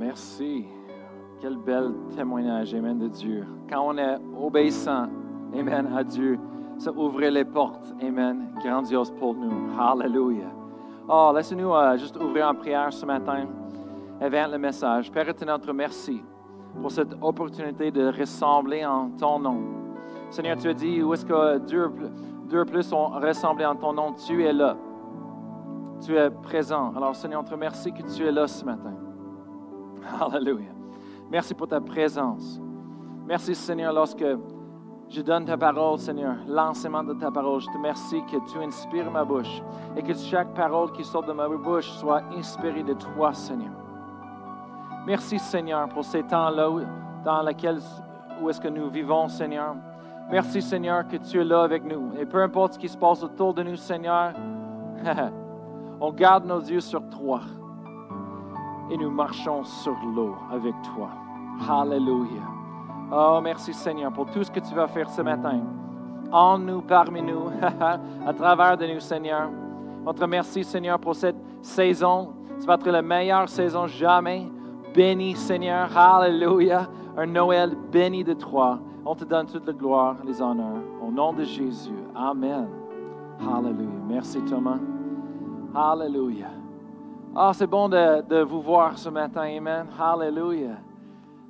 merci. Quel bel témoignage, Amen, de Dieu. Quand on est obéissant, Amen, à Dieu, ça ouvre les portes, Amen, grandiose pour nous. Hallelujah. Oh, laissez-nous euh, juste ouvrir en prière ce matin avant le message. Père notre merci pour cette opportunité de ressembler en ton nom. Seigneur, tu as dit où est-ce que Dieu plus sont ressemblés en ton nom. Tu es là. Tu es présent. Alors, Seigneur, te remercie que tu es là ce matin. Alléluia. Merci pour ta présence. Merci, Seigneur, lorsque je donne ta parole, Seigneur, l'enseignement de ta parole. Je te remercie que tu inspires ma bouche et que chaque parole qui sort de ma bouche soit inspirée de toi, Seigneur. Merci, Seigneur, pour ces temps-là dans lesquels où est-ce que nous vivons, Seigneur. Merci, Seigneur, que tu es là avec nous. Et peu importe ce qui se passe autour de nous, Seigneur, on garde nos yeux sur toi et nous marchons sur l'eau avec toi. Hallelujah. Oh, merci Seigneur pour tout ce que tu vas faire ce matin. En nous, parmi nous, à travers de nous, Seigneur. On te remercie, Seigneur, pour cette saison. Ça va être la meilleure saison jamais. Béni, Seigneur. Hallelujah. Un Noël béni de toi. On te donne toute la gloire, les honneurs. Au nom de Jésus. Amen. Hallelujah. Merci, Thomas. Hallelujah. Ah, c'est bon de, vous voir ce matin. Amen. Hallelujah.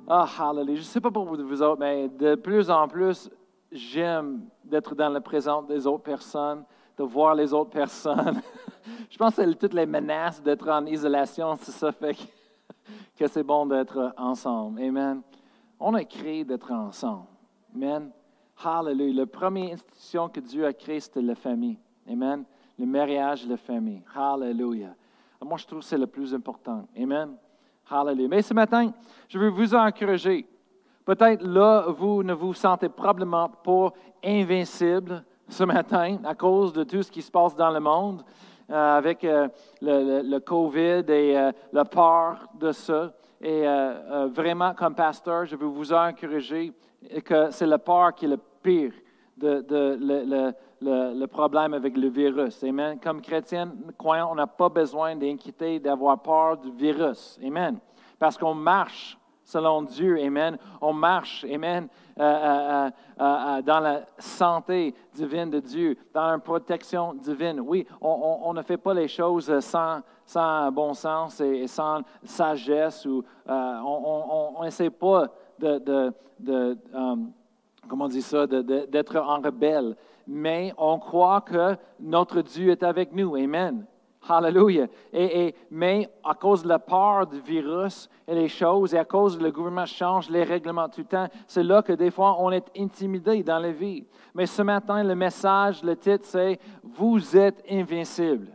Ah, hallelujah. Je ne sais pas pour vous autres, mais de plus en plus, j'aime d'être dans la présence des autres personnes, de voir les autres personnes. Je pense que toutes les menaces d'être en isolation, c'est ça fait que, c'est bon d'être ensemble. Amen. On a créé d'être ensemble. Amen. Hallelujah. La première institution que Dieu a créée, c'était la famille. Amen. Le mariage la famille. Hallelujah. Moi, je trouve que c'est le plus important. Amen. Hallelujah. Mais ce matin, je veux vous encourager. Peut-être là, vous ne vous sentez probablement pas invincible ce matin à cause de tout ce qui se passe dans le monde euh, avec euh, le, COVID et euh, la peur de ça. Et vraiment, comme pasteur, je veux vous encourager que c'est la peur qui est le pire de, de le, problème avec le virus. Amen. Comme chrétien, croyant, on n'a pas besoin d'inquiéter, d'avoir peur du virus. Amen. Parce qu'on marche selon Dieu. Amen. On marche, Amen, euh, euh, euh, dans la santé divine de Dieu, dans la protection divine. Oui, on, ne fait pas les choses sans, bon sens et, sans sagesse. Ou, on n'essaie pas comment on dit ça, d'être en rebelle mais on croit que notre Dieu est avec nous. Amen. Hallelujah. Et, mais à cause de la peur du virus et les choses, et à cause que le gouvernement change les règlements tout le temps, c'est là que des fois on est intimidé dans la vie. Mais ce matin, le message, le titre, c'est Vous êtes invincible.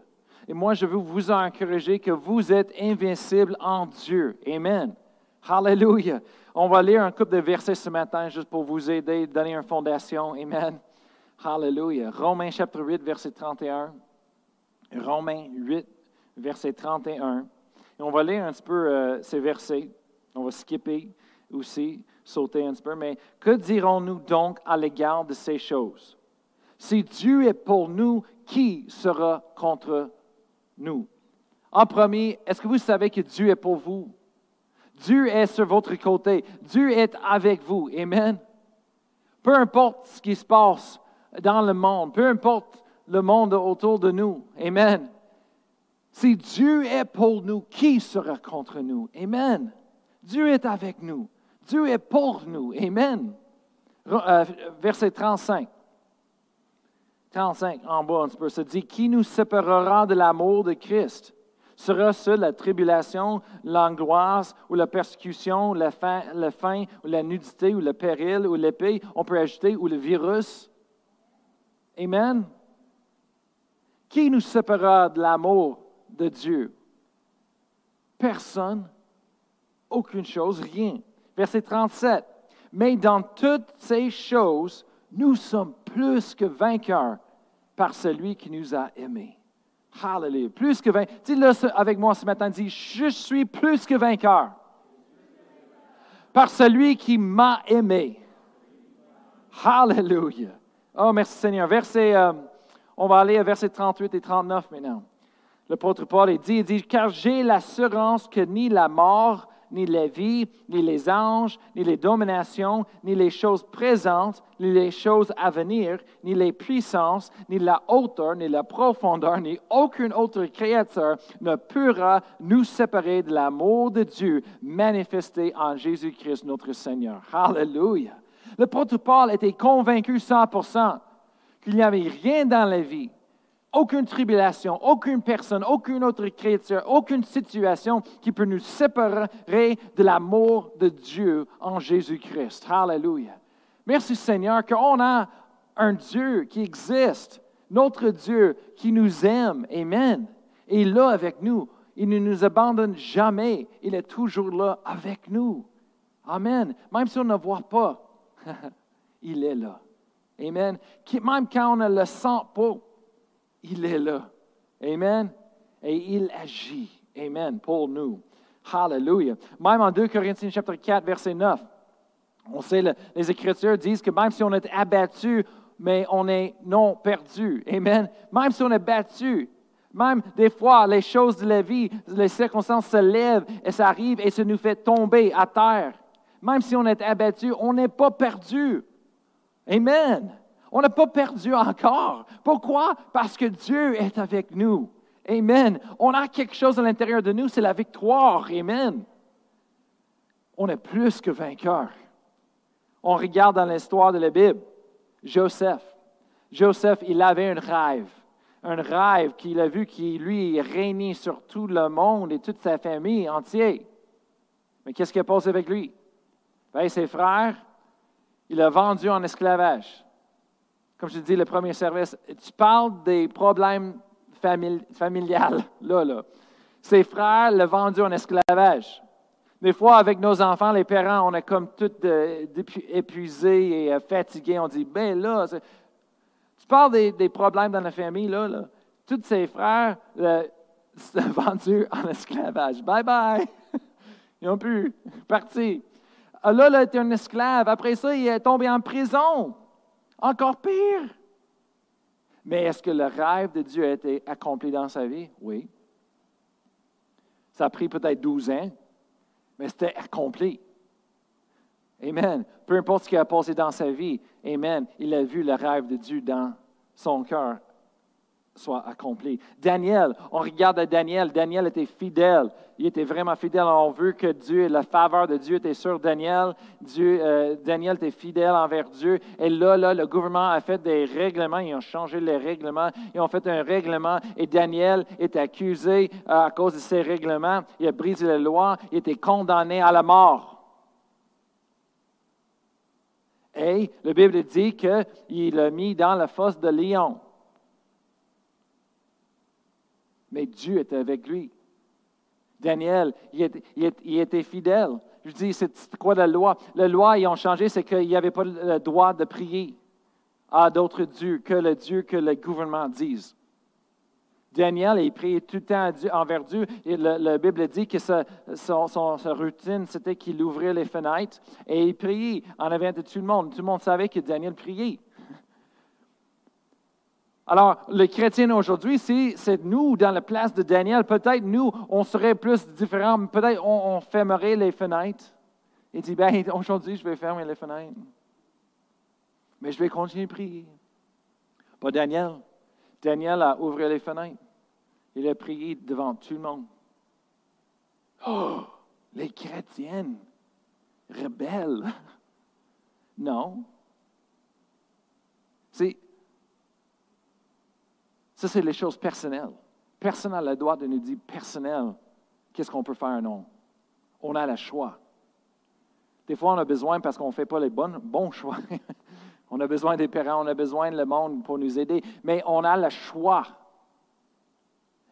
Et moi, je veux vous encourager que vous êtes invincible en Dieu. Amen. Hallelujah. On va lire un couple de versets ce matin juste pour vous aider, donner une fondation. Amen. Hallelujah. Romains chapitre 8, verset 31. Romains 8, verset 31. Et on va lire un petit peu euh, ces versets. On va skipper aussi, sauter un petit peu. Mais que dirons-nous donc à l'égard de ces choses? Si Dieu est pour nous, qui sera contre nous? En premier, est-ce que vous savez que Dieu est pour vous? Dieu est sur votre côté. Dieu est avec vous. Amen. Peu importe ce qui se passe, dans le monde, peu importe le monde autour de nous. Amen. Si Dieu est pour nous, qui sera contre nous? Amen. Dieu est avec nous. Dieu est pour nous. Amen. Euh, verset 35. 35 en bas un petit peu, ça dit Qui nous séparera de l'amour de Christ Sera-ce la tribulation, l'angoisse ou la persécution, la faim, la faim ou la nudité ou le péril ou l'épée On peut ajouter ou le virus Amen. Qui nous séparera de l'amour de Dieu? Personne, aucune chose, rien. Verset 37. Mais dans toutes ces choses, nous sommes plus que vainqueurs par celui qui nous a aimés. Hallelujah. Plus que vainqueurs. Dis-le avec moi ce matin. Dis, je suis plus que vainqueur par celui qui m'a aimé. Hallelujah. Oh, merci Seigneur. Verset, euh, on va aller à verset 38 et 39 maintenant. L'apôtre Paul dit, il dit, car j'ai l'assurance que ni la mort, ni la vie, ni les anges, ni les dominations, ni les choses présentes, ni les choses à venir, ni les puissances, ni la hauteur, ni la profondeur, ni aucune autre créature ne pourra nous séparer de l'amour de Dieu manifesté en Jésus-Christ notre Seigneur. Alléluia. Le Paul était convaincu 100% qu'il n'y avait rien dans la vie aucune tribulation, aucune personne, aucune autre créature, aucune situation qui peut nous séparer de l'amour de Dieu en Jésus-Christ. Alléluia. Merci Seigneur qu'on a un Dieu qui existe, notre Dieu qui nous aime. Amen. Et il est là avec nous. Il ne nous abandonne jamais. Il est toujours là avec nous. Amen. Même si on ne voit pas, il est là. Amen. Même quand on ne le sent pas, il est là. Amen. Et il agit. Amen. Pour nous. Hallelujah. Même en 2 Corinthiens chapitre 4, verset 9, on sait, les Écritures disent que même si on est abattu, mais on est non perdu. Amen. Même si on est battu, même des fois, les choses de la vie, les circonstances se lèvent et ça arrive et ça nous fait tomber à terre. Même si on est abattu, on n'est pas perdu. Amen. On n'a pas perdu encore. Pourquoi? Parce que Dieu est avec nous. Amen. On a quelque chose à l'intérieur de nous, c'est la victoire. Amen. On est plus que vainqueur. On regarde dans l'histoire de la Bible. Joseph. Joseph, il avait un rêve. Un rêve qu'il a vu qui, lui, régnait sur tout le monde et toute sa famille entière. Mais qu'est-ce qui a passé avec lui? Ben, ses frères, il a vendu en esclavage comme je te dis, le premier service, tu parles des problèmes familiales, là, là. Ses frères l'ont vendu en esclavage. Des fois, avec nos enfants, les parents, on est comme tout euh, épuisés et euh, fatigués. On dit, ben là, tu parles des, problèmes dans la famille, là, là. Tous ses frères sont vendus en esclavage. Bye bye. Ils ont pu partir. Ah, là, là, était un esclave. Après ça, il est tombé en prison. Encore pire. Mais est-ce que le rêve de Dieu a été accompli dans sa vie? Oui. Ça a pris peut-être 12 ans, mais c'était accompli. Amen. Peu importe ce qu'il a passé dans sa vie, Amen. Il a vu le rêve de Dieu dans son cœur soit accompli. Daniel, on regarde Daniel. Daniel était fidèle. Il était vraiment fidèle. On veut que Dieu, la faveur de Dieu était sur Daniel. Dieu, euh, Daniel était fidèle envers Dieu. Et là, là, le gouvernement a fait des règlements. Ils ont changé les règlements. Ils ont fait un règlement. Et Daniel est accusé euh, à cause de ces règlements. Il a brisé la loi. Il était condamné à la mort. Et la Bible dit qu'il l'a mis dans la fosse de lion. Mais Dieu était avec lui. Daniel, il était, fidèle. Je dis, c'est quoi la loi? La loi, ils ont changé, c'est qu'il n'y avait pas le droit de prier à d'autres dieux que le Dieu que le gouvernement dise. Daniel, il priait tout le temps envers Dieu. Et la Bible dit que sa, sa routine, c'était qu'il ouvrait les fenêtres et il priait en avant de tout le monde. Tout le monde savait que Daniel priait. Alors, le chrétien aujourd'hui, c'est nous dans la place de Daniel. Peut-être nous, on serait plus différents. Peut-être on, fermerait les fenêtres. Et dit, ben, aujourd'hui, je vais fermer les fenêtres. Mais je vais continuer à prier. Pas Daniel. Daniel a ouvert les fenêtres. Il a prié devant tout le monde. Oh, les chrétiennes rebelles. Non. C'est ça, c'est les choses personnelles. Personne n'a le droit de nous dire personnel qu'est-ce qu'on peut faire non? On a le choix. Des fois, on a besoin parce qu'on ne fait pas les bons, choix. on a besoin des parents, on a besoin le monde pour nous aider, mais on a le choix.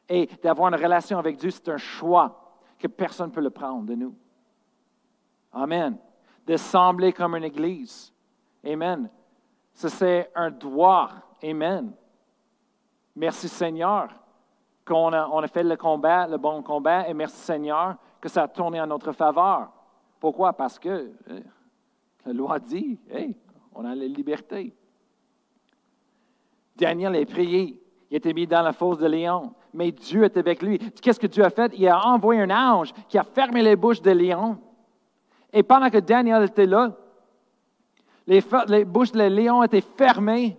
Et d'avoir une relation avec Dieu, c'est un choix que personne ne peut le prendre de nous. Amen. De sembler comme une église. Amen. Ça, c'est un droit. Amen. Merci Seigneur qu'on a, fait le combat, le bon combat, et merci Seigneur que ça a tourné en notre faveur. Pourquoi? Parce que euh, la loi dit, on a la liberté. Daniel est prié. Il était mis dans la fosse de Léon. mais Dieu est avec lui. Qu'est-ce que Dieu a fait? Il a envoyé un ange qui a fermé les bouches des lions. Et pendant que Daniel était là, les, bouches des lions étaient fermées.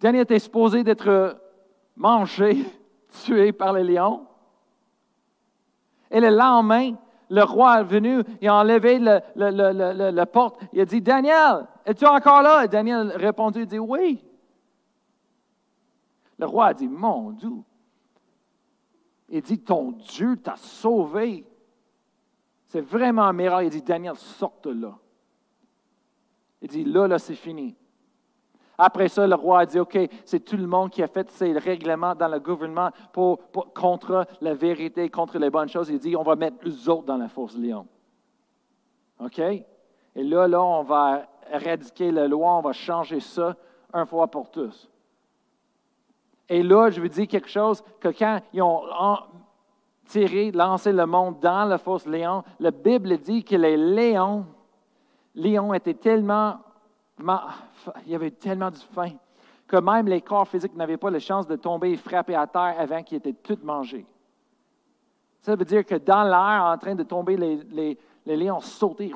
Daniel était supposé d'être mangé, tué par les lions. Et le lendemain, le roi est venu, il a enlevé la porte. Il a dit, Daniel, es-tu encore là? Et Daniel a répondu, il dit, oui. Le roi a dit, mon Dieu. Il dit, ton Dieu t'a sauvé. C'est vraiment un miracle. Il dit, Daniel, sorte là. Il dit, là, là, c'est fini. Après ça, le roi a dit, OK, c'est tout le monde qui a fait ses règlements dans le gouvernement pour, contre la vérité, contre les bonnes choses. Il dit, on va mettre eux autres dans la force lion. OK? Et là, là, on va éradiquer la loi, on va changer ça une fois pour tous. Et là, je vous dis quelque chose, que quand ils ont tiré, lancé le monde dans la fosse lion, la Bible dit que les lions, lions étaient tellement il y avait tellement de faim que même les corps physiques n'avaient pas la chance de tomber et frapper à terre avant qu'ils étaient tous mangés. Ça veut dire que dans l'air, en train de tomber, les, lions sautaient,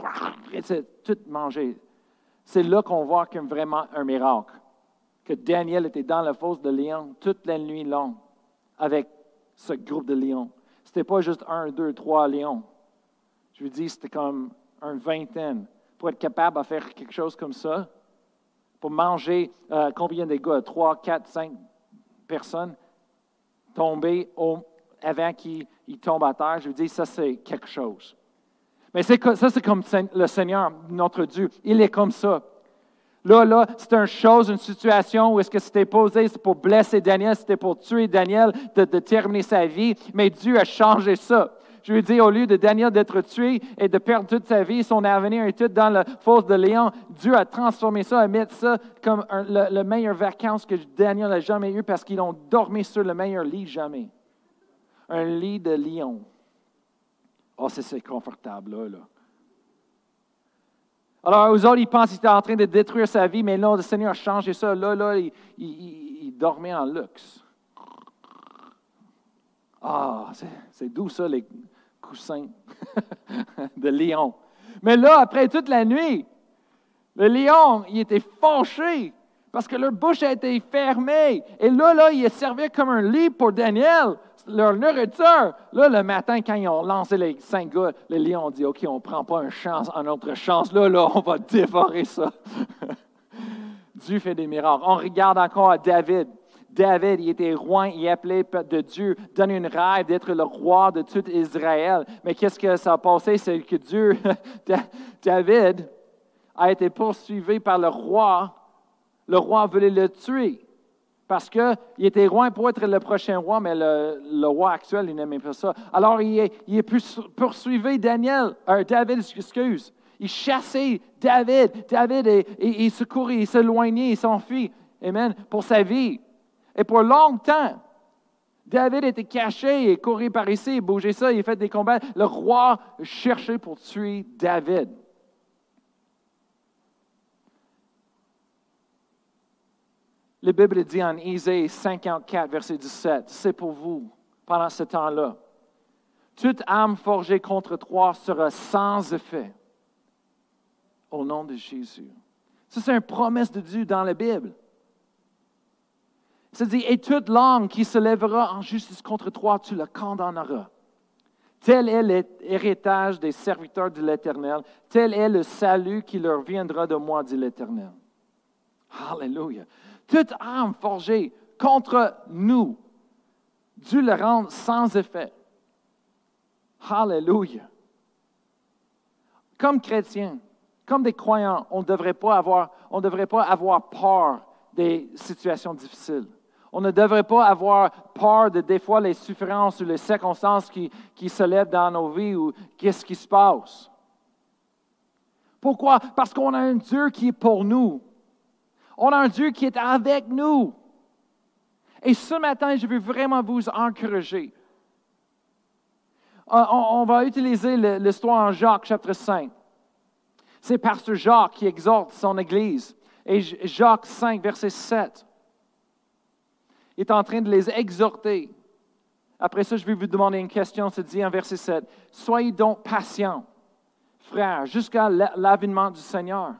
tout mangé. C'est là qu'on voit comme vraiment un miracle. Que Daniel était dans la fosse de lions toute la nuit longue avec ce groupe de lions. Ce n'était pas juste un, deux, trois lions. Je vous dis, c'était comme une vingtaine pour être capable de faire quelque chose comme ça, pour manger euh, combien de gars, trois, quatre, cinq personnes, tomber avant qu'ils tombent à terre, je veux dire, ça c'est quelque chose. Mais ça c'est comme le Seigneur, notre Dieu, il est comme ça. Là, là, c'est une chose, une situation où est-ce que c'était posé, c'est pour blesser Daniel, c'était pour tuer Daniel, de terminer sa vie, mais Dieu a changé ça. Je lui dis, au lieu de Daniel d'être tué et de perdre toute sa vie, son avenir et tout dans la fosse de Léon, Dieu a transformé ça, a mis ça comme le, le, meilleur vacances que Daniel a jamais eu parce qu'ils ont dormi sur le meilleur lit jamais. Un lit de lion. Oh, c'est confortable, là, là. Alors, aux autres, ils pensent qu'il était en train de détruire sa vie, mais non, le Seigneur a changé ça. Là, là, il, il dormait en luxe. Ah, c'est doux ça, les, coussin de lion. Mais là, après toute la nuit, le lion, il était fâché parce que leur bouche a été fermée. Et là, là, il servi comme un lit pour Daniel, leur nourriture. Là, le matin, quand ils ont lancé les cinq gars, le lion dit, OK, on ne prend pas une chance, une autre chance. Là, là, on va dévorer ça. Dieu fait des miracles. On regarde encore à David. David, il était roi, il appelé de Dieu, donne une rêve d'être le roi de tout Israël. Mais qu'est-ce que ça a passé? C'est que Dieu, David, a été poursuivi par le roi. Le roi voulait le tuer parce qu'il était roi pour être le prochain roi, mais le, roi actuel, il n'aimait pas ça. Alors, il est, il poursuivi Daniel, euh, David, excuse. Il chassait David. David, et, il se il s'éloignait, il s'enfuit. Amen. Pour sa vie. Et pour longtemps, David était caché et courait par ici, il bougeait ça, il fait des combats. Le roi cherchait pour tuer David. La Bible dit en Isaïe 54, verset 17, c'est pour vous pendant ce temps-là. Toute âme forgée contre toi sera sans effet au nom de Jésus. Ça, c'est une promesse de Dieu dans la Bible. Ça dit, et toute langue qui se lèvera en justice contre toi, tu le condamneras. Tel est l'héritage des serviteurs de l'Éternel. Tel est le salut qui leur viendra de moi, dit l'Éternel. Alléluia. Toute âme forgée contre nous, Dieu le rend sans effet. Alléluia. Comme chrétiens, comme des croyants, on ne on devrait pas avoir peur des situations difficiles. On ne devrait pas avoir peur de des fois les souffrances ou les circonstances qui, qui se lèvent dans nos vies ou qu'est-ce qui se passe. Pourquoi? Parce qu'on a un Dieu qui est pour nous. On a un Dieu qui est avec nous. Et ce matin, je veux vraiment vous encourager. On, va utiliser l'histoire en Jacques chapitre 5. C'est Pasteur Jacques qui exhorte son Église. Et Jacques 5, verset 7. Est en train de les exhorter. Après ça, je vais vous demander une question. C'est dit en verset 7. Soyez donc patients, frères, jusqu'à l'avènement du Seigneur.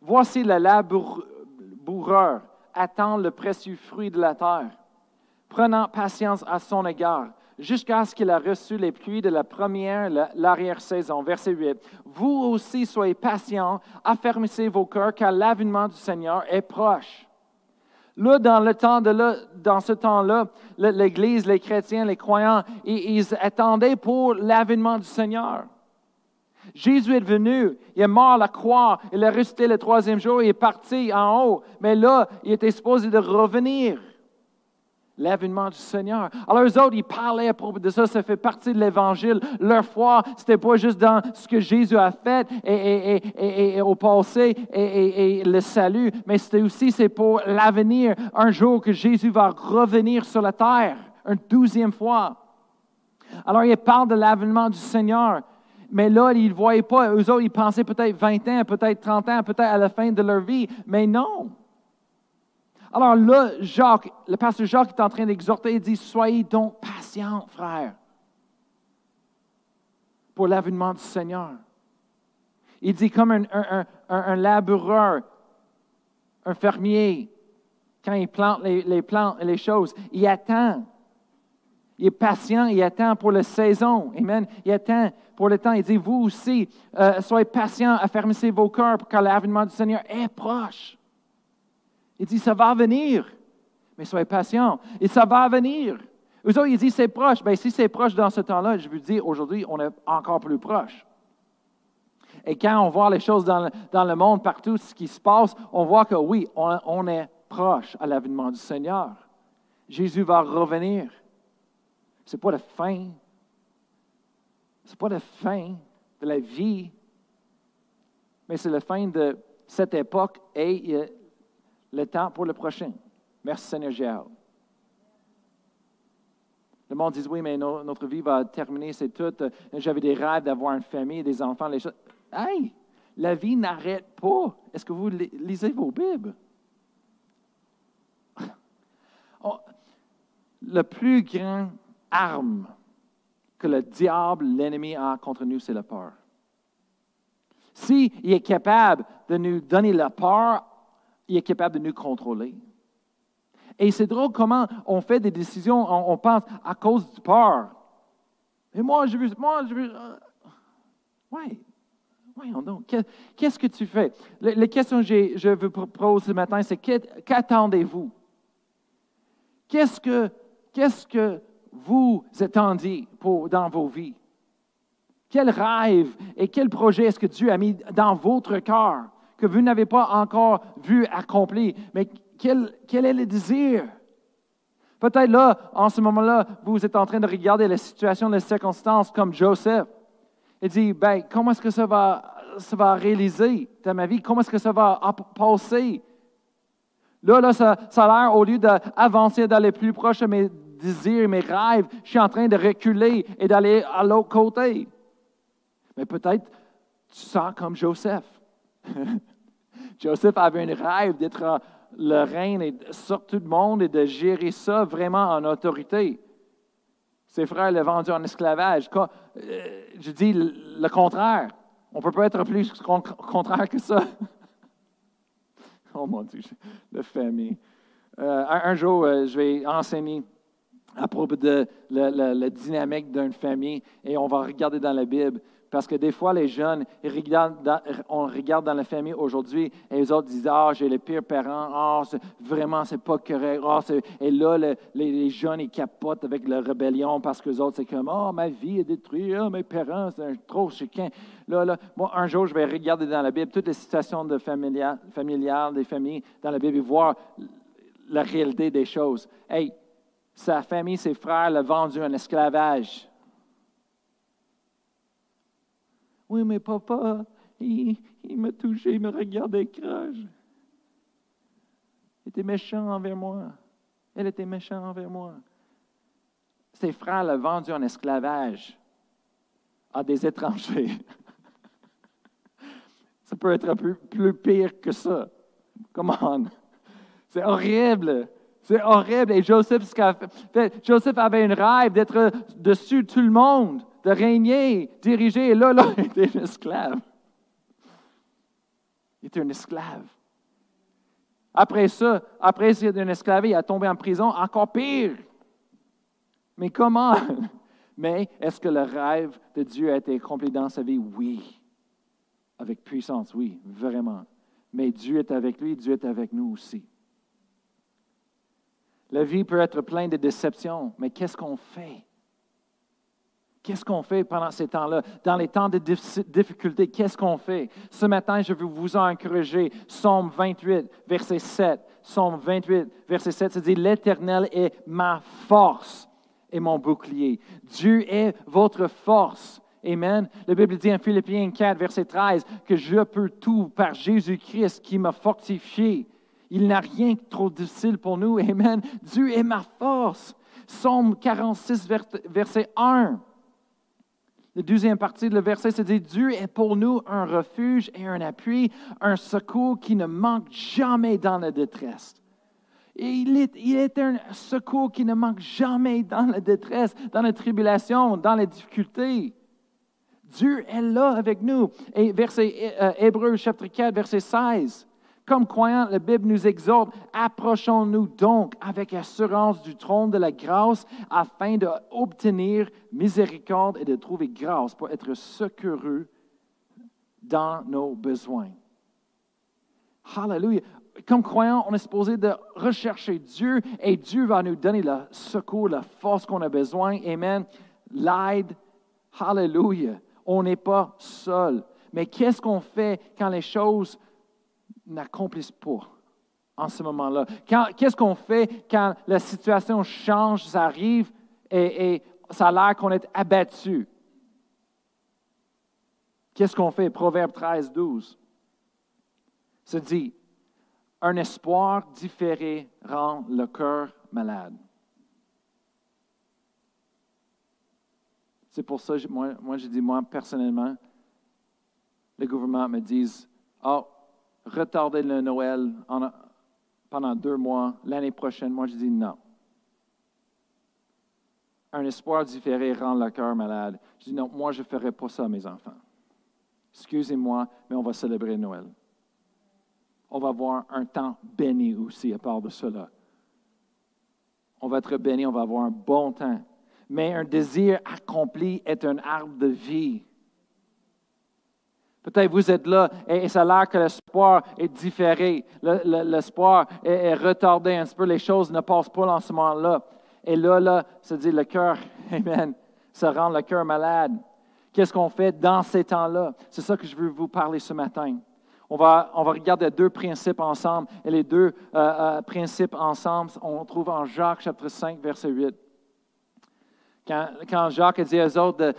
Voici le laboureur attend le précieux fruit de la terre, prenant patience à son égard, jusqu'à ce qu'il a reçu les pluies de la première, l'arrière-saison. Verset 8. Vous aussi soyez patients, affermissez vos cœurs, car l'avènement du Seigneur est proche. Là, dans, le temps de là, dans ce temps-là, l'Église, les chrétiens, les croyants, ils, attendaient pour l'avènement du Seigneur. Jésus est venu, il est mort à la croix, il est resté le troisième jour, il est parti en haut, mais là, il était supposé de revenir l'avènement du Seigneur. Alors, eux autres, ils parlaient à propos de ça, ça fait partie de l'Évangile. Leur foi, ce n'était pas juste dans ce que Jésus a fait et, au passé et, le salut, mais c'était aussi c'est pour l'avenir, un jour que Jésus va revenir sur la terre, une douzième fois. Alors, ils parlent de l'avènement du Seigneur. Mais là, ils ne voyaient pas. Eux autres, ils pensaient peut-être 20 ans, peut-être 30 ans, peut-être à la fin de leur vie. Mais non. Alors là, Jacques, le pasteur Jacques est en train d'exhorter et dit, soyez donc patients, frères, pour l'avènement du Seigneur. Il dit comme un, laboureur, un fermier, quand il plante les, plantes et les choses, il attend. Il est patient, il attend pour la saison. Amen. Il attend pour le temps. Il dit, vous aussi, euh, soyez patients, affermissez vos cœurs, car l'avènement du Seigneur est proche. Il dit, ça va venir. Mais soyez patient. Et ça va venir. Eux autres, ils disent, c'est proche. Bien, si c'est proche dans ce temps-là, je veux dire, aujourd'hui, on est encore plus proche. Et quand on voit les choses dans le, dans le monde, partout, ce qui se passe, on voit que oui, on, est proche à l'avènement du Seigneur. Jésus va revenir. Ce n'est pas la fin. Ce n'est pas la fin de la vie, mais c'est la fin de cette époque et le temps pour le prochain. Merci Seigneur Jéhovah. Le monde dit oui, mais notre vie va terminer, c'est tout. J'avais des rêves d'avoir une famille, des enfants, les choses. Hey, la vie n'arrête pas. Est-ce que vous lisez vos Bibles? Oh, le plus grand arme que le diable, l'ennemi, a contre nous, c'est la peur. S'il est capable de nous donner la peur il est capable de nous contrôler. Et c'est drôle comment on fait des décisions, on, pense à cause du peur. Mais moi, je veux. Moi, je veux. Euh, oui. Voyons donc. Qu'est-ce que tu fais? La, question que je veux proposer ce matin, c'est qu'attendez-vous? Qu'est-ce que, qu'est-ce que vous attendez pour, dans vos vies? Quel rêve et quel projet est-ce que Dieu a mis dans votre cœur? Que vous n'avez pas encore vu accompli. Mais quel, quel est le désir? Peut-être là, en ce moment-là, vous êtes en train de regarder la situation, les circonstances comme Joseph. Il dit, ben, comment est-ce que ça va, ça va réaliser dans ma vie? Comment est-ce que ça va passer? Là, là ça, ça a l'air, au lieu d'avancer, d'aller plus proche de mes désirs, mes rêves, je suis en train de reculer et d'aller à l'autre côté. Mais peut-être tu sens comme Joseph. Joseph avait un rêve d'être le reine sur tout le monde et de gérer ça vraiment en autorité. Ses frères l'ont vendu en esclavage. Euh, je dis le contraire. On ne peut pas être plus contraire que ça. oh mon Dieu, la famille. Euh, un, jour, euh, je vais enseigner à propos de la dynamique d'une famille et on va regarder dans la Bible. Parce que des fois, les jeunes, regardent on regarde dans la famille aujourd'hui et les autres disent Ah, j'ai les pires parents, ah, vraiment, c'est pas correct. Ah, et là, les, jeunes, ils capotent avec la rébellion parce que les autres, c'est comme Ah, ma vie est détruite, ah, mes parents, c'est trop chacun. Là, là, moi, un jour, je vais regarder dans la Bible toutes les situations familiales, familiales des familles dans la Bible et voir la réalité des choses. Hey, sa famille, ses frères l'ont vendu en esclavage. Oui, mais papa, il, m'a touché, il me regardait croche. Il était méchant envers moi. Elle était méchante envers moi. Ses frères l'ont vendu en esclavage à des étrangers. ça peut être un peu plus pire que ça. Comment? C'est horrible. C'est horrible. Et Joseph, ce Joseph avait un rêve d'être dessus tout le monde, de régner, diriger. Et là, là, il était un esclave. Il était un esclave. Après ça, après être un esclave, il a tombé en prison, encore pire. Mais comment? Mais est-ce que le rêve de Dieu a été accompli dans sa vie? Oui. Avec puissance, oui, vraiment. Mais Dieu est avec lui, Dieu est avec nous aussi. La vie peut être pleine de déceptions, mais qu'est-ce qu'on fait? Qu'est-ce qu'on fait pendant ces temps-là? Dans les temps de difficulté, qu'est-ce qu'on fait? Ce matin, je veux vous encourager. Psaume 28, verset 7. Psaume 28, verset 7, ça dit, L'Éternel est ma force et mon bouclier. Dieu est votre force. Amen. La Bible dit en Philippiens 4, verset 13, que je peux tout par Jésus-Christ qui m'a fortifié. Il n'a rien de trop difficile pour nous. Amen. Dieu est ma force. Psaume 46, verset 1. La deuxième partie de verset, c'est dit Dieu est pour nous un refuge et un appui, un secours qui ne manque jamais dans la détresse. Et il est, il est un secours qui ne manque jamais dans la détresse, dans la tribulation, dans les difficultés. Dieu est là avec nous. Et verset euh, Hébreu chapitre 4, verset 16. Comme croyants, la Bible nous exhorte, approchons-nous donc avec assurance du trône de la grâce afin d'obtenir miséricorde et de trouver grâce pour être secourus dans nos besoins. Hallelujah. Comme croyants, on est supposé de rechercher Dieu et Dieu va nous donner le secours, la force qu'on a besoin. Amen. L'aide. Hallelujah. On n'est pas seul. Mais qu'est-ce qu'on fait quand les choses n'accomplissent pas en ce moment-là. Qu'est-ce qu'on fait quand la situation change, ça arrive et, ça a l'air qu'on est abattu? Qu'est-ce qu'on fait? Proverbe 13, 12. Se dit, un espoir différé rend le cœur malade. C'est pour ça, moi, moi je moi, personnellement, le gouvernement me dit, oh, retarder le Noël pendant deux mois, l'année prochaine, moi je dis non. Un espoir différé rend le cœur malade. Je dis non, moi je ne ferai pas ça à mes enfants. Excusez-moi, mais on va célébrer Noël. On va avoir un temps béni aussi à part de cela. On va être béni, on va avoir un bon temps. Mais un désir accompli est un arbre de vie. Peut-être vous êtes là et, ça a l'air que l'espoir est différé. L'espoir est, retardé un petit peu. Les choses ne passent pas en ce moment-là. Et là, là, ça dit le cœur, Amen, ça rend le cœur malade. Qu'est-ce qu'on fait dans ces temps-là? C'est ça que je veux vous parler ce matin. On va, on va regarder deux principes ensemble. Et les deux euh, euh, principes ensemble, on trouve en Jacques chapitre 5, verset 8. Quand, Jacques a dit aux autres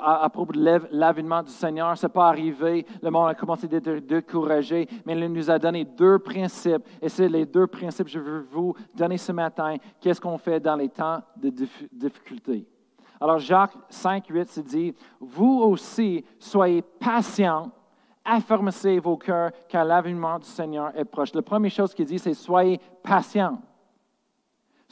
à, propos de l'avènement du Seigneur, ce n'est pas arrivé, le monde a commencé d'être découragé, mais il nous a donné deux principes. Et c'est les deux principes que je veux vous donner ce matin. Qu'est-ce qu'on fait dans les temps de difficulté? Alors Jacques 5, 8 se dit, vous aussi soyez patients, affermissez vos cœurs, car l'avènement du Seigneur est proche. La première chose qu'il dit, c'est soyez patients.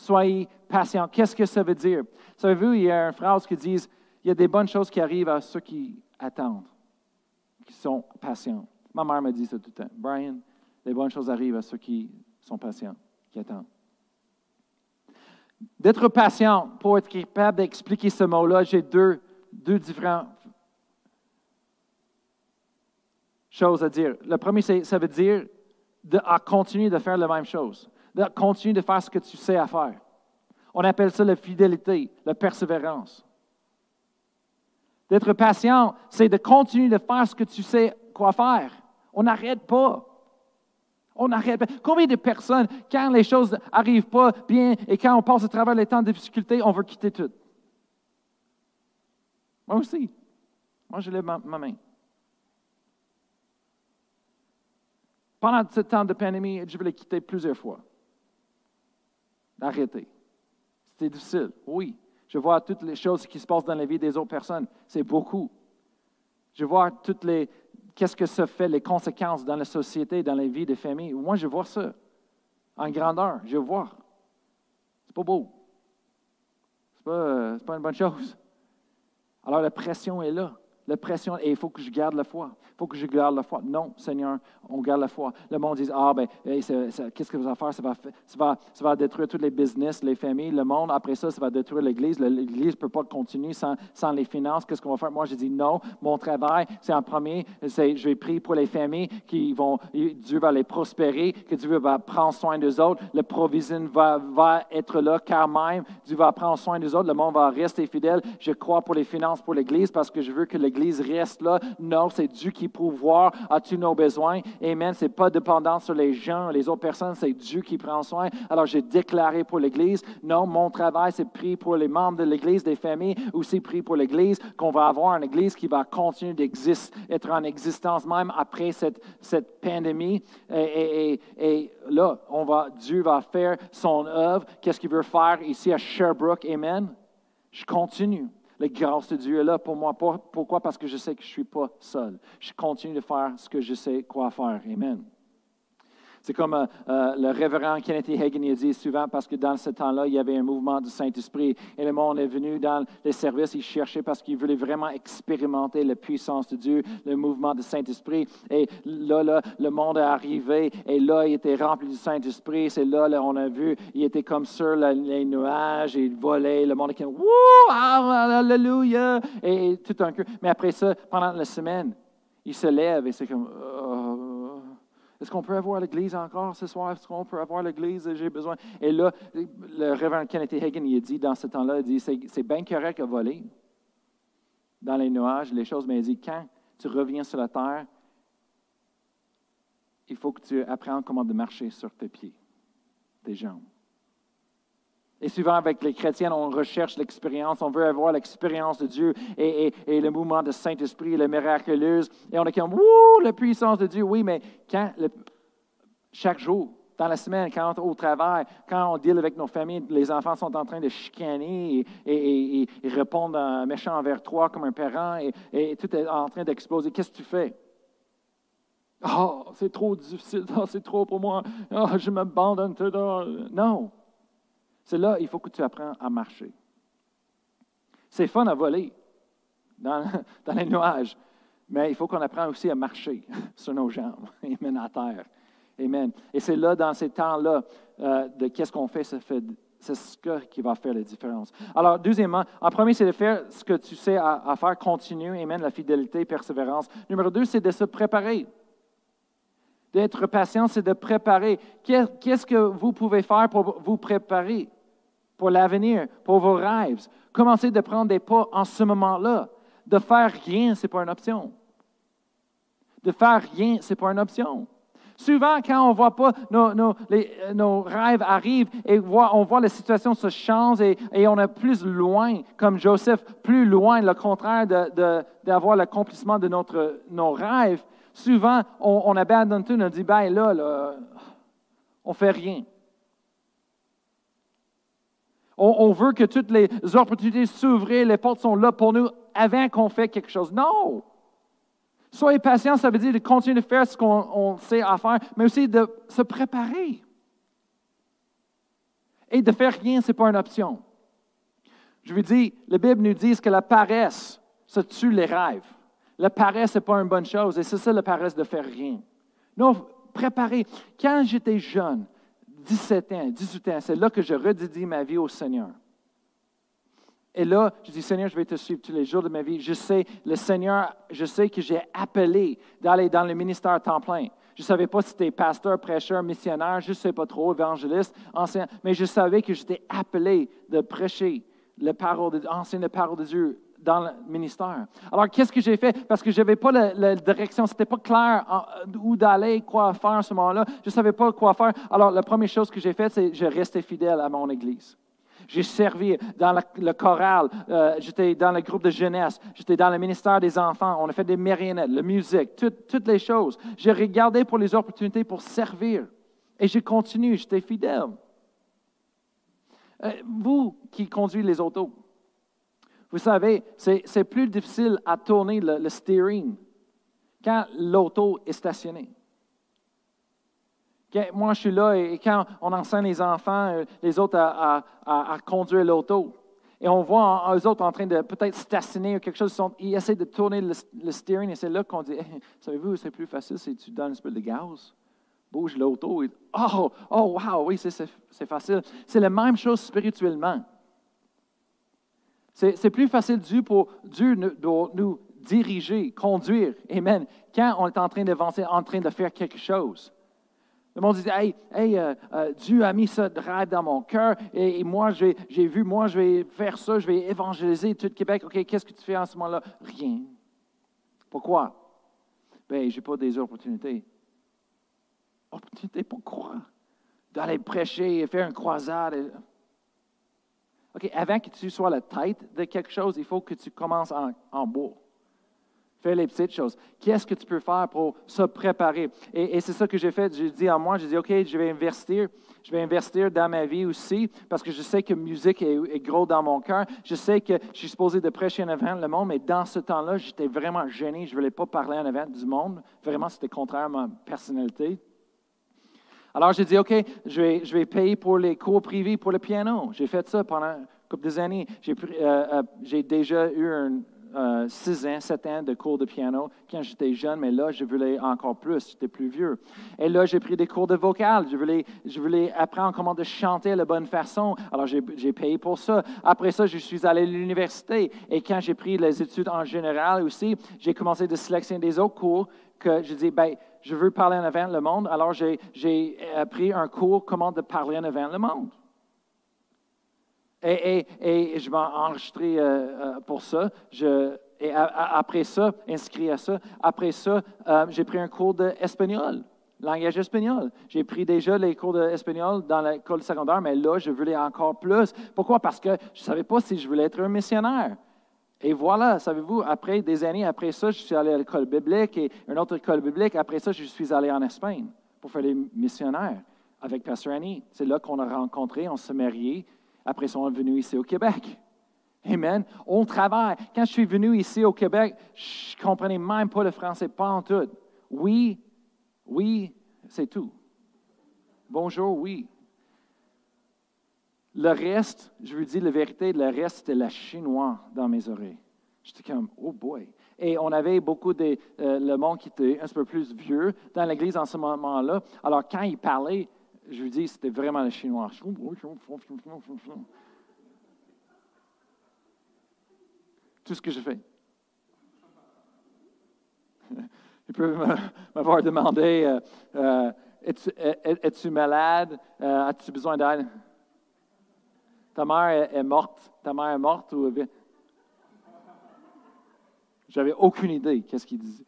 Soyez patient. Qu'est-ce que ça veut dire? Savez-vous, il y a une phrase qui dit il y a des bonnes choses qui arrivent à ceux qui attendent, qui sont patients. Ma mère me dit ça tout le temps. Brian, les bonnes choses arrivent à ceux qui sont patients, qui attendent. D'être patient, pour être capable d'expliquer ce mot-là, j'ai deux, deux différentes choses à dire. Le premier, ça veut dire de continuer de faire la même chose, de continuer de faire ce que tu sais à faire. On appelle ça la fidélité, la persévérance. D'être patient, c'est de continuer de faire ce que tu sais quoi faire. On n'arrête pas. On n'arrête pas. Combien de personnes, quand les choses n'arrivent pas bien et quand on passe à travers les temps de difficulté, on veut quitter tout? Moi aussi. Moi, je lève ma, ma main. Pendant ce temps de pandémie, je voulais quitter plusieurs fois. Arrêter. C'est difficile, oui. Je vois toutes les choses qui se passent dans la vie des autres personnes. C'est beaucoup. Je vois toutes les. Qu'est-ce que ça fait, les conséquences dans la société, dans la vie des familles. Moi, je vois ça en grandeur. Je vois. C'est pas beau. C'est pas, pas une bonne chose. Alors la pression est là. La pression, et il faut que je garde la foi. Il faut que je garde la foi. Non, Seigneur, on garde la foi. Le monde dit, ah ben, qu'est-ce que vous allez faire? Ça va, ça, va, ça va, détruire tous les business, les familles, le monde. Après ça, ça va détruire l'Église. L'Église ne peut pas continuer sans, sans les finances. Qu'est-ce qu'on va faire? Moi, j'ai dit, non, mon travail, c'est en premier, je vais prier pour les familles qui vont, Dieu va les prospérer, que Dieu va prendre soin des autres. Le provision va, va être là car même. Dieu va prendre soin des autres. Le monde va rester fidèle. Je crois pour les finances pour l'Église parce que je veux que l'Église reste là. Non, c'est Dieu qui pourvoit à tous nos besoins. Amen. Ce n'est pas dépendant sur les gens, les autres personnes, c'est Dieu qui prend soin. Alors, j'ai déclaré pour l'Église. Non, mon travail, c'est prier pour les membres de l'Église, des familles, aussi prier pour l'Église, qu'on va avoir une Église qui va continuer d'exister, être en existence même après cette, cette pandémie. Et, et, là, on va, Dieu va faire son œuvre. Qu'est-ce qu'il veut faire ici à Sherbrooke? Amen. Je continue. La grâce de Dieu est là pour moi. Pourquoi? Parce que je sais que je ne suis pas seul. Je continue de faire ce que je sais quoi faire. Amen. C'est comme euh, euh, le révérend Kenneth Hagin a dit souvent, parce que dans ce temps-là, il y avait un mouvement du Saint-Esprit. Et le monde est venu dans les services, il cherchait parce qu'il voulait vraiment expérimenter la puissance de Dieu, le mouvement du Saint-Esprit. Et là, là, le monde est arrivé, et là, il était rempli du Saint-Esprit. C'est là, là, on a vu, il était comme sur les nuages, il volait, le monde était comme, Wouh, Alléluia! Et, tout un coup. Mais après ça, pendant la semaine, il se lève et c'est comme, oh, est-ce qu'on peut avoir l'église encore ce soir? Est-ce qu'on peut avoir l'église? J'ai besoin. Et là, le révérend Kenneth Hagan, il dit dans ce temps-là, il dit, c'est bien correct à voler dans les nuages, les choses, mais il dit, quand tu reviens sur la terre, il faut que tu apprennes comment de marcher sur tes pieds, tes jambes. Et souvent, avec les chrétiens, on recherche l'expérience, on veut avoir l'expérience de Dieu et, le mouvement de Saint-Esprit, le miraculeuse. Et on est comme, wouh, la puissance de Dieu. Oui, mais quand, chaque jour, dans la semaine, quand on au travail, quand on deal avec nos familles, les enfants sont en train de chicaner et, répondre un méchant envers toi comme un parent et, tout est en train d'exploser. Qu'est-ce que tu fais? Oh, c'est trop difficile, oh, c'est trop pour moi, oh, je m'abandonne. Non. C'est là, il faut que tu apprennes à marcher. C'est fun à voler dans, les nuages, mais il faut qu'on apprenne aussi à marcher sur nos jambes. Amen, à terre. Amen. Et c'est là, dans ces temps-là, euh, de qu'est-ce qu'on fait, c'est ce qui va faire la différence. Alors, deuxièmement, en premier, c'est de faire ce que tu sais à, à faire, continue, amen, la fidélité, persévérance. Numéro deux, c'est de se préparer. D'être patient, c'est de préparer. Qu'est-ce que vous pouvez faire pour vous préparer pour l'avenir, pour vos rêves? Commencez de prendre des pas en ce moment-là. De faire rien, ce n'est pas une option. De faire rien, ce n'est pas une option. Souvent, quand on ne voit pas nos, nos, rêves arrivent et on voit la situation se changer et, on est plus loin, comme Joseph, plus loin, le contraire d'avoir l'accomplissement de notre, nos rêves, souvent, on, abandonne tout, on dit, ben là, là on fait rien. On, veut que toutes les opportunités s'ouvrent, les portes sont là pour nous avant qu'on fait quelque chose. Non! Soyez patient, ça veut dire de continuer de faire ce qu'on sait à faire, mais aussi de se préparer. Et de faire rien, ce n'est pas une option. Je vous dis, la Bible nous dit que la paresse, ça tue les rêves. La paresse, n'est pas une bonne chose. Et c'est ça la paresse de faire rien. Non, préparer. Quand j'étais jeune, 17 ans, 18 ans, c'est là que je redédie ma vie au Seigneur. Et là, je dis, Seigneur, je vais te suivre tous les jours de ma vie. Je sais, le Seigneur, je sais que j'ai appelé d'aller dans le ministère temps plein. Je ne savais pas si c'était pasteur, prêcheur, missionnaire, je ne sais pas trop, évangéliste, ancien, mais je savais que j'étais appelé de prêcher la parole la parole de Dieu dans le ministère. Alors, qu'est-ce que j'ai fait? Parce que je n'avais pas la, direction, ce n'était pas clair où d'aller, quoi faire à ce moment-là. Je ne savais pas quoi faire. Alors, la première chose que j'ai faite, c'est que je restais fidèle à mon Église. J'ai servi dans le choral, euh, j'étais dans le groupe de jeunesse, j'étais dans le ministère des enfants, on a fait des marionnettes, la musique, toutes les choses. J'ai regardé pour les opportunités pour servir. Et j'ai continué, j'étais fidèle. Euh, vous qui conduisez les autos, vous savez, c'est plus difficile à tourner le, steering quand l'auto est stationnée. Moi, je suis là et quand on enseigne les enfants, euh, les autres à, conduire l'auto, et on voit eux autres en train de peut-être stationner ou quelque chose, ils, essaient de tourner le, steering et c'est là qu'on dit, savez-vous, c'est plus facile si tu donnes un peu de gaz, bouge l'auto. et- Oh, oh, wow, oui, c'est facile. C'est la même chose spirituellement. C'est plus facile Dieu pour Dieu nous, doit nous diriger, conduire, Amen, quand on est en train d'avancer, en train de faire quelque chose. Le monde dit, hey, hey, euh, euh, Dieu a mis ce rêve dans mon cœur et, moi, j'ai j'ai vu, moi, je vais faire ça, je vais évangéliser tout le Québec. OK, qu'est-ce que tu fais en ce moment-là? Rien. Pourquoi? Ben, je n'ai pas des opportunités. Opportunités pourquoi? D'aller prêcher et faire une croisade. OK, avant que tu sois la tête de quelque chose, il faut que tu commences en, en bas. Fais les petites choses. Qu'est-ce que tu peux faire pour se préparer? Et, c'est ça que j'ai fait. J'ai dit à moi, j'ai dit, OK, je vais investir. Je vais investir dans ma vie aussi parce que je sais que musique est, est gros dans mon cœur. Je sais que je suis supposé de prêcher en avant le monde, mais dans ce temps-là, j'étais vraiment gêné. Je ne voulais pas parler en avant du monde. Vraiment, c'était contraire à ma personnalité. Alors, j'ai dit, OK, je vais, payer pour les cours privés pour le piano. J'ai fait ça pendant couple des années. J'ai euh, euh, déjà eu un, euh, six ans, sept ans de cours de piano quand j'étais jeune, mais là, je voulais encore plus. J'étais plus vieux. Et là, j'ai pris des cours de vocal. Je voulais, je voulais apprendre comment chanter de la bonne façon. Alors, j'ai j'ai payé pour ça. Après ça, je suis allé à l'université. Et quand j'ai pris les études en général aussi, j'ai commencé de sélectionner des autres cours que je dis, ben, je veux parler en avant le monde. Alors, j'ai appris un cours comment de parler en avant le monde. Et, je m'ai enregistré euh, euh, pour ça. Et après ça, inscrit à ça, après ça, euh, j'ai pris un cours d'espagnol, langage espagnol. J'ai pris déjà les cours d'espagnol dans l'école secondaire, mais là, je voulais encore plus. Pourquoi? Parce que je ne savais pas si je voulais être un missionnaire. Et voilà, savez-vous, après des années après ça, je suis allé à l'école biblique et une autre école biblique. Après ça, je suis allé en Espagne pour faire les missionnaires avec Pasteur Annie. C'est là qu'on a rencontré, on s'est mariés. Après ça, on est venu ici au Québec. Amen. On travaille. Quand je suis venu ici au Québec, je ne comprenais même pas le français, pas en tout. Oui, oui, c'est tout. Bonjour, oui. Le reste, je vous dis la vérité, le reste, c'était la chinois dans mes oreilles. J'étais comme, oh boy. Et on avait beaucoup de euh, le monde qui était un peu plus vieux dans l'église en ce moment-là. Alors, quand il parlait, je vous dis, c'était vraiment le chinois. Tout ce que je fais. Ils peuvent m'avoir demandé euh, euh, Es-tu es- es-tu malade? As-tu besoin d'aide? Ta mère est, morte. Ta mère est morte ou. J'avais aucune idée qu'est-ce qu'il disait.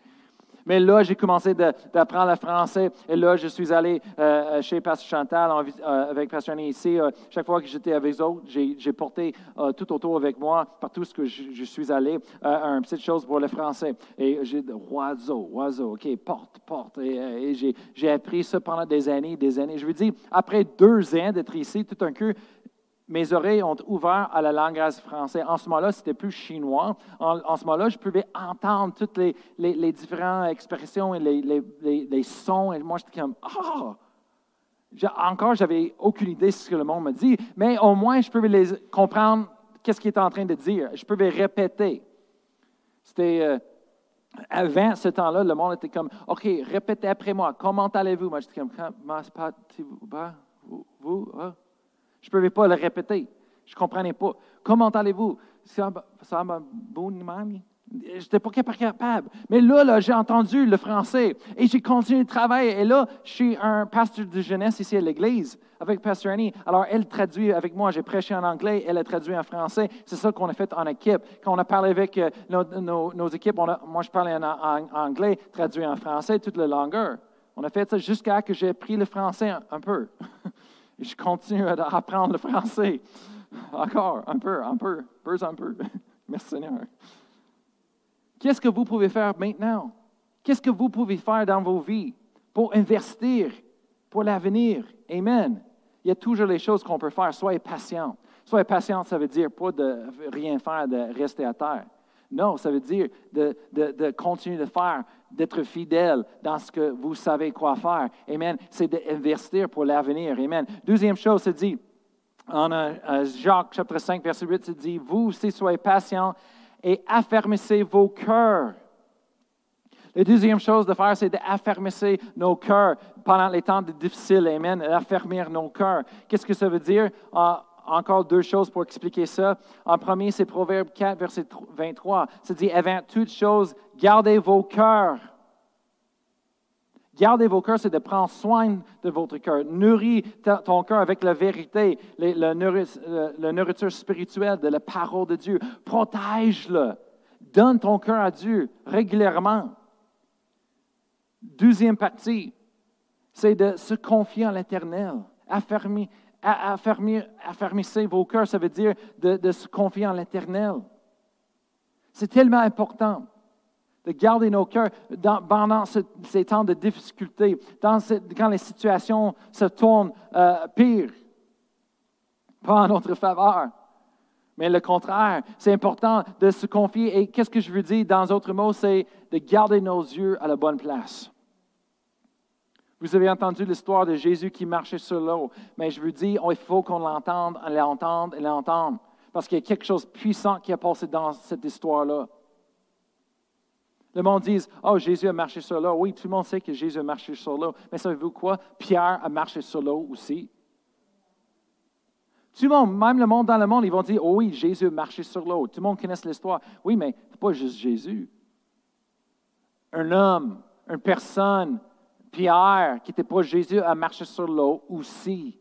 Mais là, j'ai commencé d'apprendre le français. Et là, je suis allé euh, chez Pasteur Chantal euh, avec Pasteur Annie ici. Euh, chaque fois que j'étais avec eux autres, j'ai porté euh, tout autour avec moi, partout ce que je, suis allé, euh, une petite chose pour le français. Et j'ai dit, oiseau, oiseau, OK, porte, porte. Et, euh, j'ai appris ça pendant des années, des années. Je veux dire, après deux ans d'être ici, tout un coup, mes oreilles ont ouvert à la langage français. En ce moment-là, c'était plus chinois. En, ce moment-là, je pouvais entendre toutes les, différentes expressions et les, sons. Et moi, j'étais comme, ah! J'ai- Encore, j'avais aucune idée de ce que le monde me dit, mais au moins, je pouvais comprendre qu'est-ce qu'il est en train de dire. Je pouvais répéter. C'était. euh, avant ce temps-là, le monde était comme, OK, répétez après moi. Comment allez-vous? Moi, j'étais comme, comment se passe-t-il? Ben, vous? vous ah? Je ne pouvais pas le répéter. Je ne comprenais pas. Comment allez-vous? Ça mamie? Je n'étais pas capable. Mais là, j'ai entendu le français et j'ai continué de travailler. Et là, je suis un pasteur de jeunesse ici à l'église avec Pasteur Annie. Alors, elle traduit avec moi. J'ai prêché en anglais, elle a traduit en français. C'est ça qu'on a fait en équipe. Quand on a parlé avec euh, nos, équipes, moi, je parlais en, anglais, traduit en français, toute la longueur. On a fait ça jusqu'à que j'ai appris le français un peu. Je continue à apprendre le français. Encore, un peu, un peu, peu un peu. Merci Seigneur. Qu'est-ce que vous pouvez faire maintenant? Qu'est-ce que vous pouvez faire dans vos vies pour investir pour l'avenir? Amen. Il y a toujours les choses qu'on peut faire. Soyez patient. Soyez patient, ça veut dire pas de rien faire, de rester à terre. Non, ça veut dire de, de continuer de faire, d'être fidèle dans ce que vous savez quoi faire. Amen. C'est d'investir pour l'avenir. Amen. Deuxième chose, c'est dit, en euh, Jacques chapitre 5, verset 8, c'est dit, vous aussi soyez patients et affermissez vos cœurs. La deuxième chose de faire, c'est d'affermisser nos cœurs pendant les temps difficiles. Amen. Affermir nos cœurs. Qu'est-ce que ça veut dire? Ah, encore deux choses pour expliquer ça. En premier, c'est Proverbe 4, verset 23. Ça dit, avant toutes choses, gardez vos cœurs. Gardez vos cœurs, c'est de prendre soin de votre cœur. Nourris ton cœur avec la vérité, la nourriture spirituelle de la parole de Dieu. Protège-le. Donne ton cœur à Dieu régulièrement. Deuxième partie, c'est de se confier en l'Éternel. Affermir, affermissez vos cœurs, ça veut dire de, se confier en l'Éternel. C'est tellement important de garder nos cœurs pendant ces temps de difficulté, quand les situations se tournent euh, pire, pas en notre faveur. Mais le contraire, c'est important de se confier. Et qu'est-ce que je veux dire dans d'autres mots, c'est de garder nos yeux à la bonne place. Vous avez entendu l'histoire de Jésus qui marchait sur l'eau, mais je vous dis, il faut qu'on l'entende, l'entende et l'entende, parce qu'il y a quelque chose de puissant qui a passé dans cette histoire-là. Le monde dit, oh, Jésus a marché sur l'eau. Oui, tout le monde sait que Jésus a marché sur l'eau. Mais savez-vous quoi? Pierre a marché sur l'eau aussi. Tout le monde, même le monde dans le monde, ils vont dire, oh oui, Jésus a marché sur l'eau. Tout le monde connaît l'histoire. Oui, mais ce pas juste Jésus. Un homme, une personne, Pierre, qui n'était pas Jésus, a marché sur l'eau aussi.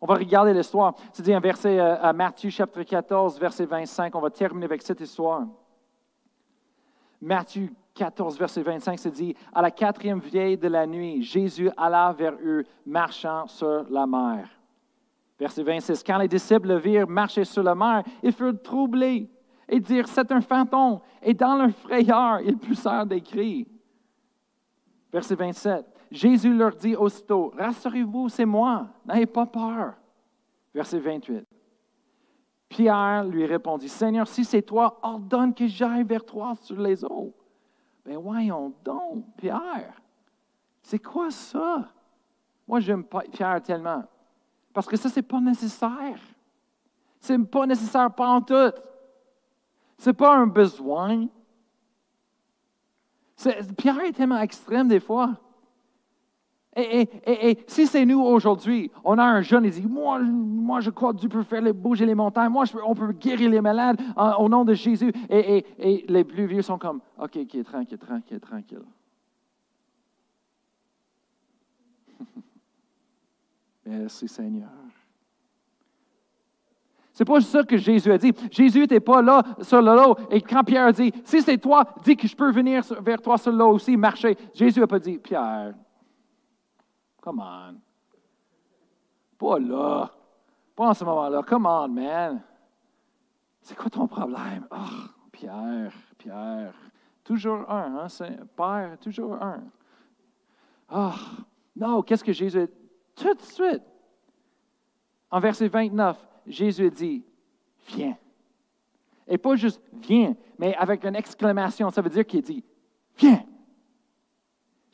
On va regarder l'histoire. C'est dit un verset euh, à Matthieu chapitre 14, verset 25. On va terminer avec cette histoire. Matthieu 14, verset 25, c'est dit, à la quatrième vieille de la nuit, Jésus alla vers eux, marchant sur la mer. Verset 26, quand les disciples le virent marcher sur la mer, ils furent troublés et dirent, c'est un fantôme. Et dans leur frayeur, ils poussèrent des cris. Verset 27. Jésus leur dit aussitôt, Rassurez-vous, c'est moi, n'ayez pas peur. Verset 28. Pierre lui répondit, Seigneur, si c'est toi, ordonne que j'aille vers toi sur les eaux. Ben voyons donc, Pierre, c'est quoi ça? Moi, j'aime Pierre tellement. Parce que ça, ce n'est pas nécessaire. Ce n'est pas nécessaire pas en tout. Ce n'est pas un besoin. Pierre est tellement extrême des fois. Et, si c'est nous aujourd'hui, on a un jeune, il dit Moi, moi je crois que Dieu peut faire bouger les montagnes, moi, on peut guérir les malades au nom de Jésus. Et, les plus vieux sont comme Ok, ok, tranquille, tranquille, tranquille. Merci Seigneur. C'est pas ça que Jésus a dit. Jésus n'était pas là sur le lot. Et quand Pierre a dit, si c'est toi, dis que je peux venir vers toi sur l'eau aussi, marcher. Jésus n'a pas dit, Pierre, come on. Pas là. Pas en ce moment-là. Come on, man. C'est quoi ton problème? Oh, Pierre, Pierre. Toujours un, hein? Père, toujours un. Ah, oh, non, qu'est-ce que Jésus a dit? Tout de suite. En verset 29, Jésus dit, viens. Et pas juste viens, mais avec une exclamation, ça veut dire qu'il dit, viens.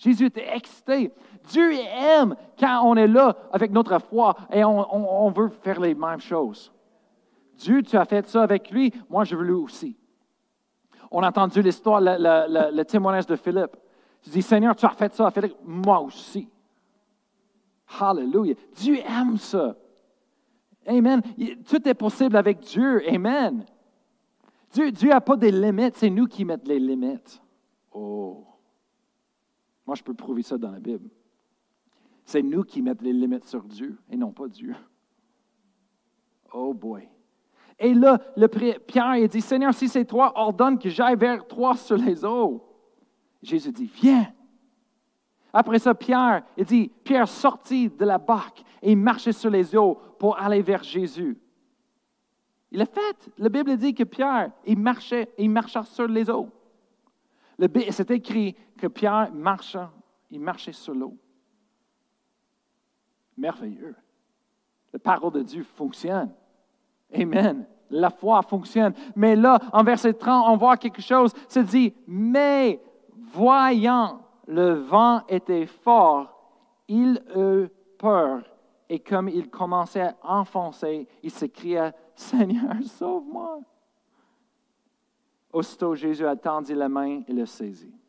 Jésus était excité. Dieu aime quand on est là avec notre foi et on, veut faire les mêmes choses. Dieu, tu as fait ça avec lui, moi je veux lui aussi. On a entendu l'histoire, le, témoignage de Philippe. Il dit, Seigneur, tu as fait ça avec moi aussi. Hallelujah. Dieu aime ça. Amen. Tout est possible avec Dieu. Amen. Dieu n'a pas des limites, c'est nous qui mettons les limites. Oh. Moi, je peux prouver ça dans la Bible. C'est nous qui mettons les limites sur Dieu et non pas Dieu. Oh boy. Et là, le Pierre il dit, Seigneur, si c'est toi, ordonne que j'aille vers toi sur les eaux. Jésus dit, viens. Après ça, Pierre, il dit, Pierre sortit de la barque et marchait sur les eaux pour aller vers Jésus. Il a fait. La Bible dit que Pierre, il marchait, il marchait sur les eaux. C'est écrit que Pierre marchait, il marchait sur l'eau. Merveilleux. La parole de Dieu fonctionne. Amen. La foi fonctionne. Mais là, en verset 30, on voit quelque chose. C'est dit, mais voyant le vent était fort, il eut peur. Et comme il commençait à enfoncer, il s'écria, Seigneur, sauve-moi. Aussitôt, Jésus attendit la main et le saisit.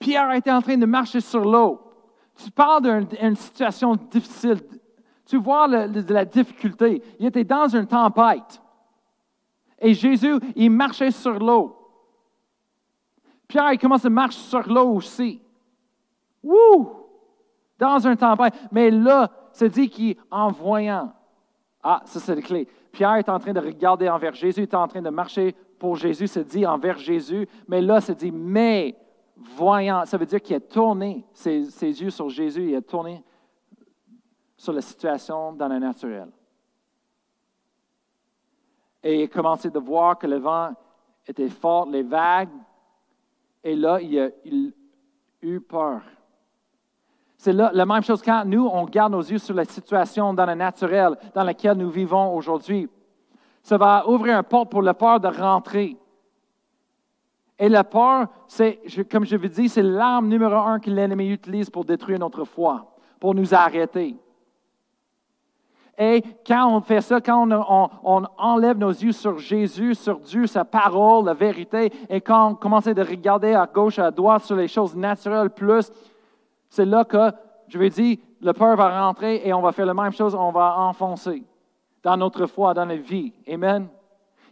Pierre était en train de marcher sur l'eau. Tu parles d'une situation difficile. Tu vois de la difficulté. Il était dans une tempête. Et Jésus, il marchait sur l'eau. Pierre, il commence à marcher sur l'eau aussi. Wouh! Dans une tempête. Mais là, c'est dit qu'en voyant. Ah, ça, c'est la clé. Pierre est en train de regarder envers Jésus, il est en train de marcher pour Jésus, c'est dit envers Jésus. Mais là, c'est dit, mais voyant, ça veut dire qu'il a tourné ses, yeux sur Jésus, il a tourné sur la situation dans le naturel. Et il a commencé de voir que le vent était fort, les vagues, et là, il a, eu peur. C'est la même chose quand nous, on garde nos yeux sur la situation dans le naturel dans laquelle nous vivons aujourd'hui. Ça va ouvrir un porte pour la peur de rentrer. Et la peur, c'est, comme je vous dis, c'est l'arme numéro un que l'ennemi utilise pour détruire notre foi, pour nous arrêter. Et quand on fait ça, quand on, enlève nos yeux sur Jésus, sur Dieu, sa parole, la vérité, et quand on commence à regarder à gauche, à droite sur les choses naturelles plus, c'est là que, je vais dire, le peur va rentrer et on va faire la même chose, on va enfoncer dans notre foi, dans la vie. Amen.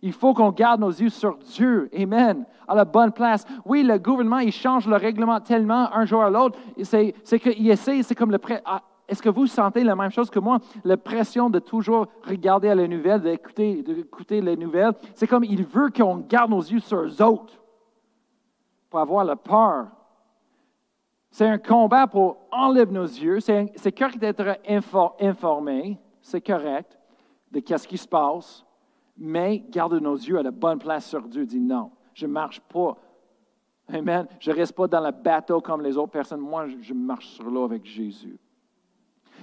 Il faut qu'on garde nos yeux sur Dieu. Amen. À la bonne place. Oui, le gouvernement, il change le règlement tellement un jour à l'autre. C'est, qu'il essaie, c'est comme le prêt. Ah, est-ce que vous sentez la même chose que moi? La pression de toujours regarder à les nouvelles, d'écouter, d'écouter les nouvelles. C'est comme il veut qu'on garde nos yeux sur eux autres pour avoir la peur. C'est un combat pour enlever nos yeux. C'est, correct d'être informé. C'est correct de qu'est-ce qui se passe mais garde nos yeux à la bonne place sur Dieu. Dis non, je ne marche pas. Amen. Je ne reste pas dans le bateau comme les autres personnes. Moi, je marche sur l'eau avec Jésus.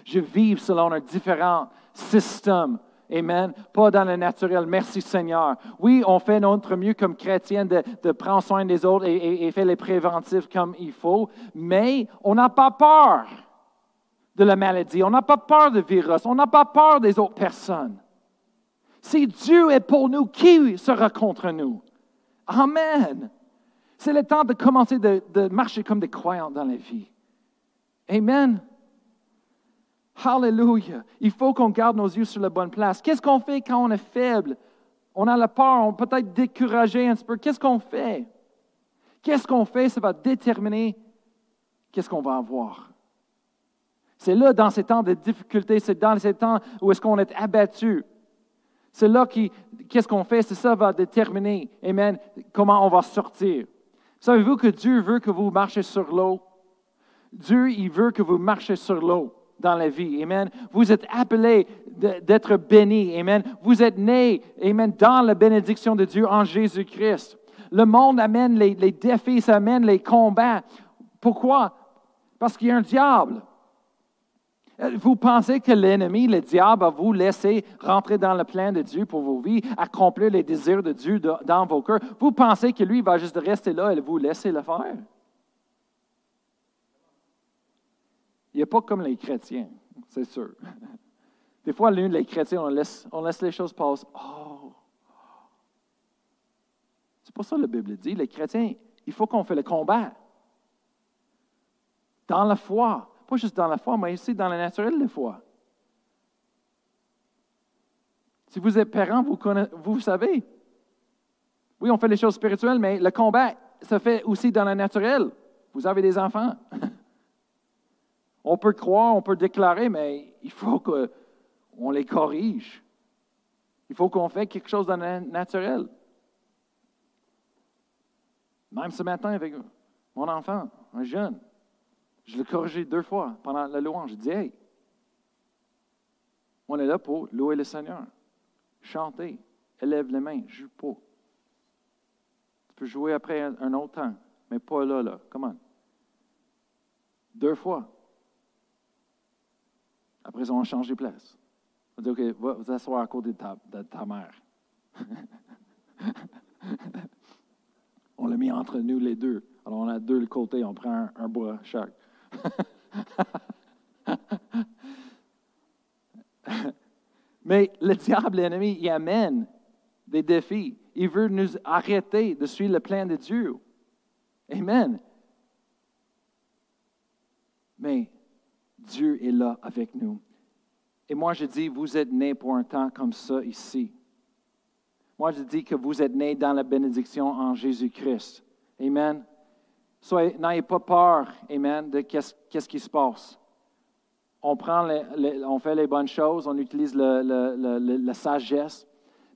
Je vis selon un différent système. Amen. Pas dans le naturel. Merci Seigneur. Oui, on fait notre mieux comme chrétien de, prendre soin des autres et, et faire les préventifs comme il faut, mais on n'a pas peur de la maladie. On n'a pas peur du virus. On n'a pas peur des autres personnes. Si Dieu est pour nous, qui sera contre nous? Amen. C'est le temps de commencer de, marcher comme des croyants dans la vie. Amen. Hallelujah. Il faut qu'on garde nos yeux sur la bonne place. Qu'est-ce qu'on fait quand on est faible? On a la peur, on peut être découragé un peu. Qu'est-ce qu'on fait? Qu'est-ce qu'on fait? Ça va déterminer qu'est-ce qu'on va avoir. C'est là, dans ces temps de difficulté, c'est dans ces temps où est-ce qu'on est abattu. C'est là qui, qu'est-ce qu'on fait, c'est ça va déterminer, Amen, comment on va sortir. Savez-vous que Dieu veut que vous marchiez sur l'eau? Dieu, il veut que vous marchiez sur l'eau dans la vie. Amen. Vous êtes appelés d'être bénis. Amen. Vous êtes nés, Amen, dans la bénédiction de Dieu en Jésus-Christ. Le monde amène les, les défis, ça amène les combats. Pourquoi? Parce qu'il y a un diable. Euh, vous pensez que l'ennemi, le diable, va vous laisser rentrer dans le plan de Dieu pour vos vies, accomplir les désirs de Dieu dans vos cœurs? Vous pensez que lui va juste rester là et vous laisser le faire? Il n'est pas comme les chrétiens, c'est sûr. Des fois, l'une les chrétiens, on laisse, les choses passer. Oh! C'est pas ça que la Bible dit. Les chrétiens, il faut qu'on fait le combat. Dans la foi, pas juste dans la foi, mais aussi dans le naturel des fois. Si vous êtes parent, vous, savez. Oui, on fait les choses spirituelles, mais le combat se fait aussi dans le naturel. Vous avez des enfants. on peut croire, on peut déclarer, mais il faut qu'on les corrige. Il faut qu'on fasse quelque chose dans le naturel. Même ce matin avec mon enfant, un jeune. Je l'ai corrigé deux fois pendant la louange. Je dis, hey, on est là pour louer le Seigneur, chanter, élève les mains, joue pas. Tu peux jouer après un autre temps, mais pas là, là. Comment? Deux fois. Après, on a changé de place. On dit, OK, va vous asseoir à côté de ta, de ta mère. on l'a mis entre nous les deux. Alors, on a deux le côté, on prend un, un bois chaque. Mais le diable, l'ennemi, il amène des défis. Il veut nous arrêter de suivre le plan de Dieu. Amen. Mais Dieu est là avec nous. Et moi, je dis, vous êtes nés pour un temps comme ça ici. Moi, je dis que vous êtes nés dans la bénédiction en Jésus-Christ. Amen. N'ayez pas peur, Amen, de qu'est-ce, qui se passe. On, prend on fait les bonnes choses, on utilise la sagesse,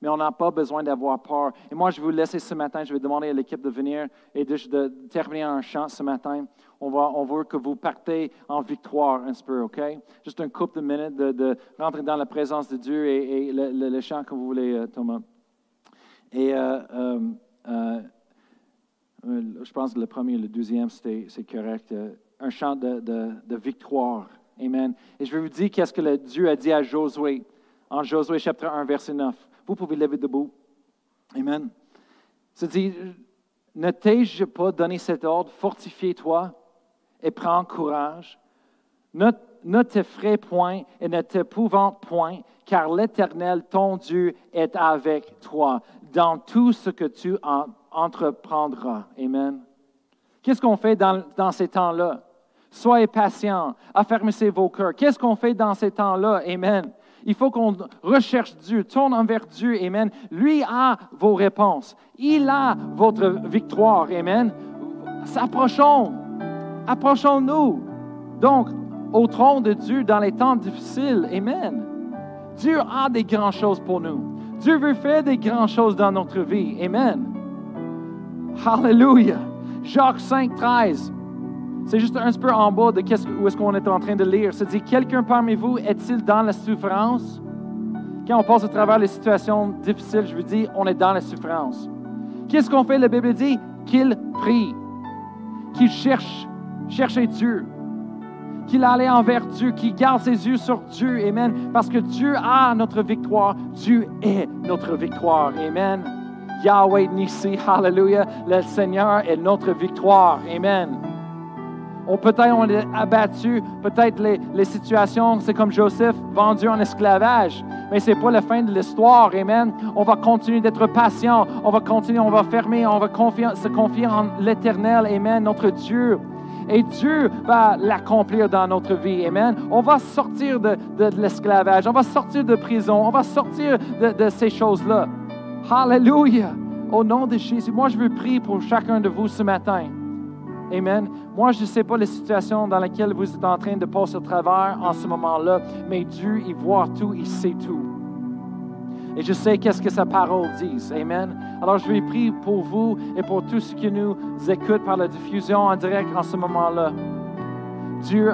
mais on n'a pas besoin d'avoir peur. Et moi, je vais vous laisser ce matin, je vais demander à l'équipe de venir et de, terminer un chant ce matin. On veut que vous partez en victoire un peu, OK? Juste un couple de minutes de, rentrer dans la présence de Dieu et, le, chant que vous voulez, euh, Thomas. Et euh, euh, je pense que le premier et le deuxième, c'est correct. un chant de, victoire. Amen. Et je vais vous dire qu'est-ce que Dieu a dit à Josué en Josué chapitre 1, verset 9. Vous pouvez lever debout. Amen. C'est dit, ne t'ai-je pas donné cet ordre, fortifie-toi et prends courage. Ne, t'effraie point et ne t'épouvante point, car l'Éternel, ton Dieu, est avec toi dans tout ce que tu entreprendras. Amen. Qu'est-ce qu'on fait dans, ces temps-là? Soyez patient, affermissez vos cœurs. Qu'est-ce qu'on fait dans ces temps-là? Amen. Il faut qu'on recherche Dieu, tourne envers Dieu. Amen. Lui a vos réponses. Il a votre victoire. Amen. Approchons. Approchons-nous. Donc, au trône de Dieu dans les temps difficiles. Amen. Dieu a des grandes choses pour nous. Dieu veut faire des grandes choses dans notre vie. Amen. Hallelujah. Jacques 5, 13. C'est juste un peu en bas de où est-ce qu'on est en train de lire. Ça dit, quelqu'un parmi vous est-il dans la souffrance? Quand on passe à travers les situations difficiles, je vous dis, on est dans la souffrance. Qu'est-ce qu'on fait? La Bible dit qu'il prie, qu'il cherche, cherche Dieu, qu'il allait envers Dieu, qu'il garde ses yeux sur Dieu. Amen. Parce que Dieu a notre victoire. Dieu est notre victoire. Amen. Yahweh Nissi, hallelujah. Le Seigneur est notre victoire. Amen peut-être on est abattu, peut-être les, situations, c'est comme Joseph, vendu en esclavage. Mais ce n'est pas la fin de l'histoire, Amen. On va continuer d'être patient, on va continuer, on va fermer, on va se confier en l'Éternel, Amen, notre Dieu. Et Dieu va l'accomplir dans notre vie, Amen. On va sortir de, l'esclavage, on va sortir de prison, on va sortir de, de ces choses-là. Hallelujah. Au nom de Jésus, moi je veux prier pour chacun de vous ce matin. Amen. Moi, je ne sais pas la situation dans laquelle vous êtes en train de passer au travers en ce moment-là, mais Dieu, il voit tout, il sait tout. Et je sais qu'est-ce que sa parole dit. Amen. Alors, je vais prier pour vous et pour tous ceux qui nous écoutent par la diffusion en direct en ce moment-là. Dieu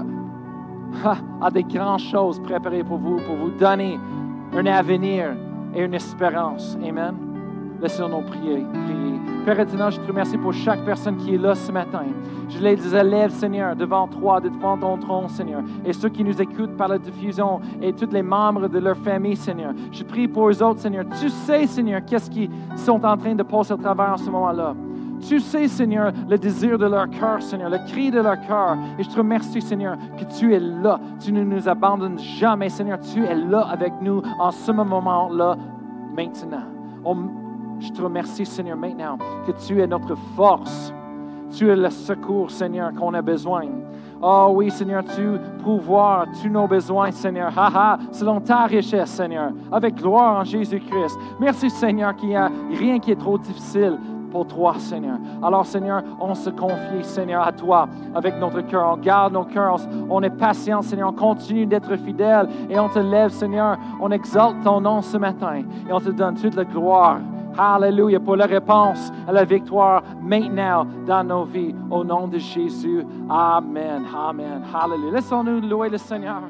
a des grandes choses préparées pour vous, pour vous donner un avenir et une espérance. Amen. Laissez-nous prier, prier. Père éternel, je te remercie pour chaque personne qui est là ce matin. Je les élève, Seigneur, devant toi, devant ton trône, Seigneur. Et ceux qui nous écoutent par la diffusion et tous les membres de leur famille, Seigneur. Je prie pour eux autres, Seigneur. Tu sais, Seigneur, qu'est-ce qu'ils sont en train de passer au travers en ce moment-là. Tu sais, Seigneur, le désir de leur cœur, Seigneur, le cri de leur cœur. Et je te remercie, Seigneur, que tu es là. Tu ne nous abandonnes jamais, Seigneur. Tu es là avec nous en ce moment-là, maintenant. Je te remercie, Seigneur, maintenant que tu es notre force. Tu es le secours, Seigneur, qu'on a besoin. Oh oui, Seigneur, tu pouvoir tous nos besoins, Seigneur. Ha, selon ta richesse, Seigneur, avec gloire en Jésus-Christ. Merci, Seigneur, qu'il n'y a rien qui est trop difficile pour toi, Seigneur. Alors, Seigneur, on se confie, Seigneur, à toi avec notre cœur. On garde nos cœurs. On est patient, Seigneur. On continue d'être fidèle et on te lève, Seigneur. On exalte ton nom ce matin et on te donne toute la gloire Alléluia pour la réponse à la victoire maintenant dans nos vies. Au nom de Jésus. Amen. Amen. Alléluia. Laissons-nous louer le Seigneur.